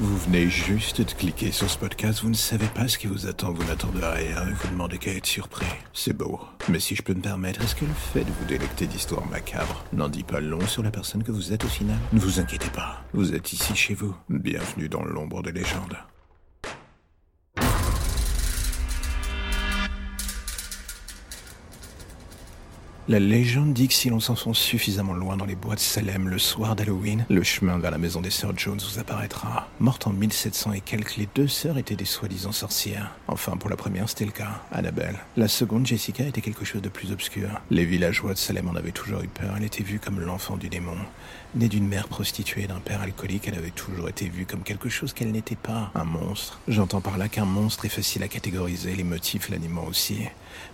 Vous venez juste de cliquer sur ce podcast, vous ne savez pas ce qui vous attend, vous n'attendez rien et vous demandez qu'à être surpris. C'est beau. Mais si je peux me permettre, est-ce que le fait de vous délecter d'histoires macabres n'en dit pas long sur la personne que vous êtes au final? Ne vous inquiétez pas, vous êtes ici chez vous. Bienvenue dans l'ombre des légendes. La légende dit que si l'on s'enfonce suffisamment loin dans les bois de Salem le soir d'Halloween, le chemin vers la maison des sœurs Jones vous apparaîtra. Mortes en 1700 et quelques, les deux sœurs étaient des soi-disant sorcières. Enfin, pour la première, c'était le cas, Annabelle. La seconde, Jessica, était quelque chose de plus obscur. Les villageois de Salem en avaient toujours eu peur. Elle était vue comme l'enfant du démon. Née d'une mère prostituée et d'un père alcoolique, elle avait toujours été vue comme quelque chose qu'elle n'était pas, un monstre. J'entends par là qu'un monstre est facile à catégoriser, les motifs l'animant aussi.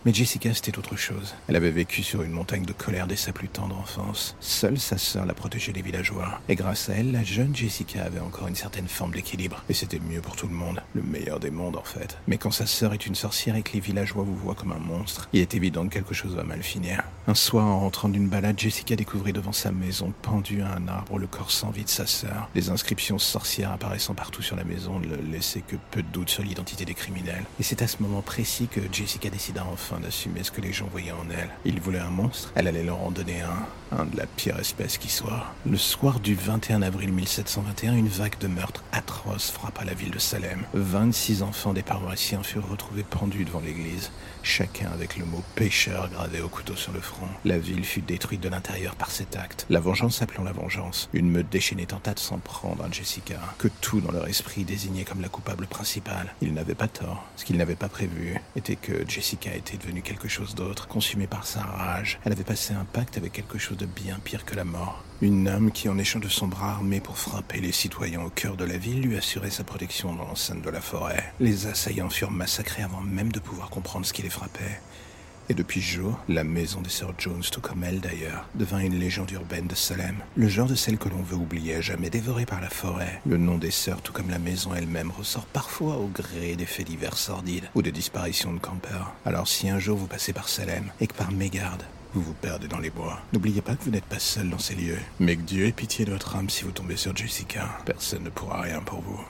Mais Jessica, c'était autre chose. Elle avait vécu sur une montagne de colère dès sa plus tendre enfance. Seule sa sœur la protégeait des villageois. Et grâce à elle, la jeune Jessica avait encore une certaine forme d'équilibre. Et c'était mieux pour tout le monde. Le meilleur des mondes, en fait. Mais quand sa sœur est une sorcière et que les villageois vous voient comme un monstre, il est évident que quelque chose va mal finir. Un soir, en rentrant d'une balade, Jessica découvrit devant sa maison, pendue à un arbre, le corps sans vie de sa sœur. Les inscriptions sorcières apparaissant partout sur la maison ne laissaient que peu de doute sur l'identité des criminels. Et c'est à ce moment précis que Jessica décida enfin d'assumer ce que les gens voyaient en elle. Ils voulaient un monstre, elle allait leur en donner un, un de la pire espèce qui soit. Le soir du 21 avril 1721, une vague de meurtres atroces frappa la ville de Salem. 26 enfants des paroissiens furent retrouvés pendus devant l'église, chacun avec le mot pécheur gravé au couteau sur le front. La ville fut détruite de l'intérieur par cet acte, la vengeance appelant la vengeance. Une meute déchaînée tenta de s'en prendre à Jessica, que tout dans leur esprit désignait comme la coupable principale. Ils n'avaient pas tort. Ce qu'ils n'avaient pas prévu était que Jessica était devenue quelque chose d'autre, consumée par sa rage. Elle avait passé un pacte avec quelque chose de bien pire que la mort. Une âme qui, en échange de son bras armé pour frapper les citoyens au cœur de la ville, lui assurait sa protection dans l'enceinte de la forêt. Les assaillants furent massacrés avant même de pouvoir comprendre ce qui les frappait. Et depuis ce jour, la maison des sœurs Jones, tout comme elle d'ailleurs, devint une légende urbaine de Salem. Le genre de celle que l'on veut oublier, à jamais dévorée par la forêt. Le nom des sœurs, tout comme la maison elle-même, ressort parfois au gré des faits divers sordides ou de disparitions de campeurs. Alors si un jour vous passez par Salem et que par mégarde, vous vous perdez dans les bois. N'oubliez pas que vous n'êtes pas seul dans ces lieux. Mais que Dieu ait pitié de votre âme si vous tombez sur Jessica. Personne ne pourra rien pour vous.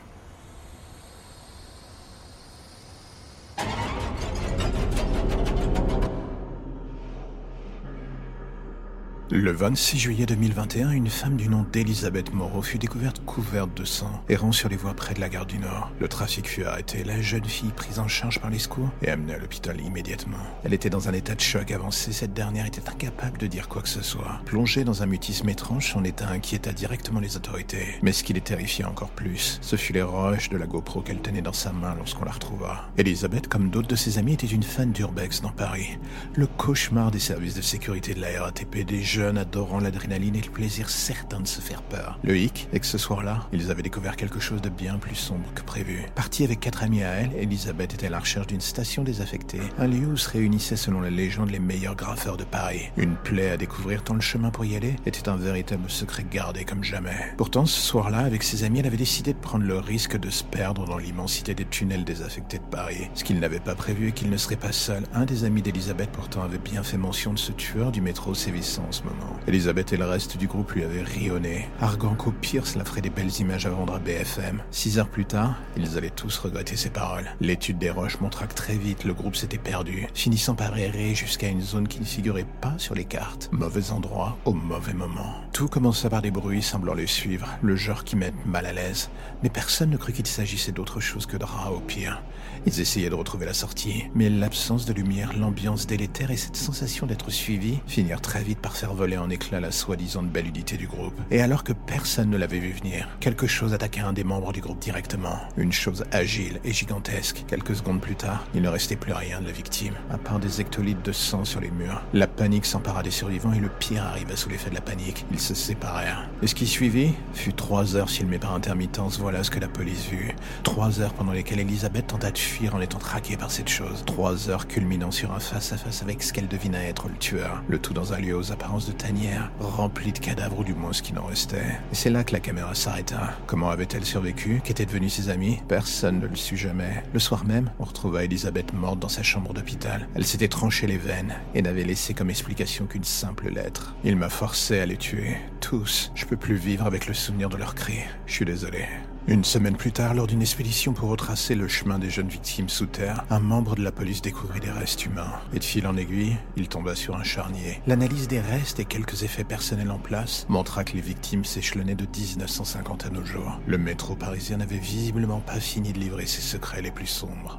Le 26 juillet 2021, une femme du nom d'Elisabeth Moreau fut découverte couverte de sang, errant sur les voies près de la gare du Nord. Le trafic fut arrêté, la jeune fille prise en charge par les secours et amenée à l'hôpital immédiatement. Elle était dans un état de choc avancé, cette dernière était incapable de dire quoi que ce soit. Plongée dans un mutisme étrange, son état inquiéta directement les autorités. Mais ce qui les terrifiait encore plus, ce fut les roches de la GoPro qu'elle tenait dans sa main lorsqu'on la retrouva. Elisabeth, comme d'autres de ses amis, était une fan d'Urbex dans Paris. Le cauchemar des services de sécurité de la RATP des adorant l'adrénaline et le plaisir certain de se faire peur. Le hic est que ce soir-là, ils avaient découvert quelque chose de bien plus sombre que prévu. Partie avec quatre amis à elle, Elisabeth était à la recherche d'une station désaffectée, un lieu où se réunissaient selon la légende les meilleurs graffeurs de Paris. Une plaie à découvrir tant le chemin pour y aller était un véritable secret gardé comme jamais. Pourtant, ce soir-là, avec ses amis, elle avait décidé de prendre le risque de se perdre dans l'immensité des tunnels désaffectés de Paris. Ce qu'il n'avait pas prévu est qu'il ne serait pas seul. Un des amis d'Elisabeth pourtant avait bien fait mention de ce tueur du métro sévissant moment. Elisabeth et le reste du groupe lui avaient rionné, arguant qu'au pire cela ferait des belles images à vendre à BFM. Six heures plus tard, ils allaient tous regretter ces paroles. L'étude des roches montra que très vite le groupe s'était perdu, finissant par errer jusqu'à une zone qui ne figurait pas sur les cartes. Mauvais endroit au mauvais moment. Tout commença par des bruits semblant les suivre, le genre qui met mal à l'aise. Mais personne ne crut qu'il s'agissait d'autre chose que de rats au pire. Ils essayaient de retrouver la sortie, mais l'absence de lumière, l'ambiance délétère et cette sensation d'être suivi finirent très vite par faire voler en éclats la soi-disant belle unité du groupe. Et alors que personne ne l'avait vu venir, quelque chose attaqua un des membres du groupe directement. Une chose agile et gigantesque. Quelques secondes plus tard, il ne restait plus rien de la victime, à part des hectolitres de sang sur les murs. La panique s'empara des survivants et le pire arriva sous l'effet de la panique. Ils se séparèrent. Et ce qui suivit fut trois heures filmées par intermittence, voilà ce que la police vit. Trois heures pendant lesquelles Elisabeth tenta de fuir en étant traquée par cette chose. Trois heures culminant sur un face-à-face avec ce qu'elle devina être le tueur. Le tout dans un lieu aux apparences de tanière, rempli de cadavres ou du moins ce qui n'en restait. Et c'est là que la caméra s'arrêta. Comment avait-elle survécu? Qu'étaient devenus ses amis? Personne ne le sut jamais. Le soir même, on retrouva Elisabeth morte dans sa chambre d'hôpital. Elle s'était tranché les veines et n'avait laissé comme explication qu'une simple lettre. Il m'a forcé à les tuer. Tous. Je peux plus vivre avec le souvenir de leurs cris. Je suis désolé. Une semaine plus tard, lors d'une expédition pour retracer le chemin des jeunes victimes sous terre, un membre de la police découvrit des restes humains. Et de fil en aiguille, il tomba sur un charnier. L'analyse des restes et quelques effets personnels en place montra que les victimes s'échelonnaient de 1950 à nos jours. Le métro parisien n'avait visiblement pas fini de livrer ses secrets les plus sombres.